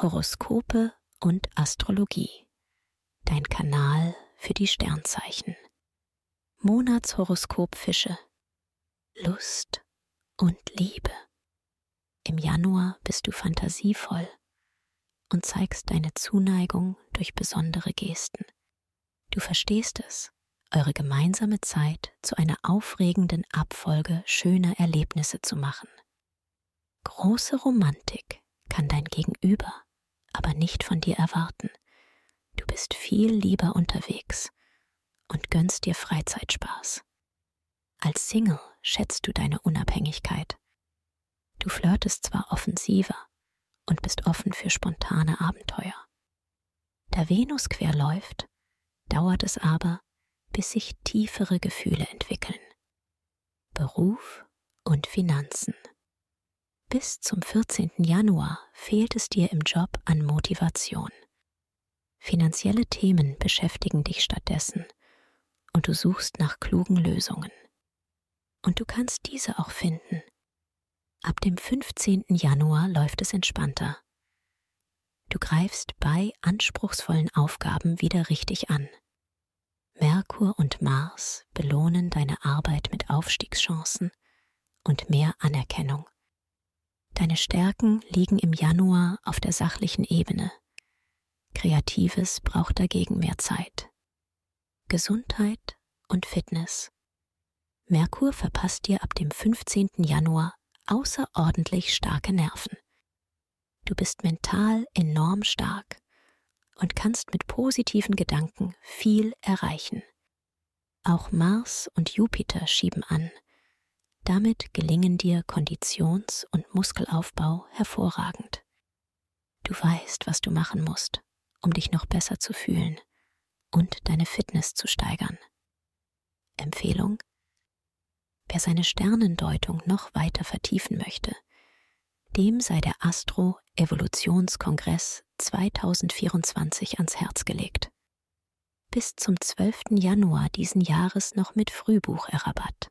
Horoskope und Astrologie. Dein Kanal für die Sternzeichen. Monatshoroskop Fische. Lust und Liebe. Im Januar bist du fantasievoll und zeigst deine Zuneigung durch besondere Gesten. Du verstehst es, eure gemeinsame Zeit zu einer aufregenden Abfolge schöner Erlebnisse zu machen. Große Romantik kann dein Gegenüber aber nicht von dir erwarten. Du bist viel lieber unterwegs und gönnst dir Freizeitspaß. Als Single schätzt du deine Unabhängigkeit. Du flirtest zwar offensiver und bist offen für spontane Abenteuer. Da Venus quer läuft, dauert es aber, bis sich tiefere Gefühle entwickeln. Beruf und Finanzen. Bis zum 14. Januar fehlt es dir im Job an Motivation. Finanzielle Themen beschäftigen dich stattdessen und du suchst nach klugen Lösungen. Und du kannst diese auch finden. Ab dem 15. Januar läuft es entspannter. Du greifst bei anspruchsvollen Aufgaben wieder richtig an. Merkur und Mars belohnen deine Arbeit mit Aufstiegschancen und mehr Anerkennung. Deine Stärken liegen im Januar auf der sachlichen Ebene. Kreatives braucht dagegen mehr Zeit. Gesundheit und Fitness. Merkur verpasst dir ab dem 15. Januar außerordentlich starke Nerven. Du bist mental enorm stark und kannst mit positiven Gedanken viel erreichen. Auch Mars und Jupiter schieben an, damit gelingen dir Konditions- und Muskelaufbau hervorragend. Du weißt, was du machen musst, um dich noch besser zu fühlen und deine Fitness zu steigern. Empfehlung? Wer seine Sternendeutung noch weiter vertiefen möchte, dem sei der Astro Evolutionskongress 2024 ans Herz gelegt. Bis zum 12. Januar diesen Jahres noch mit Frühbucherrabatt.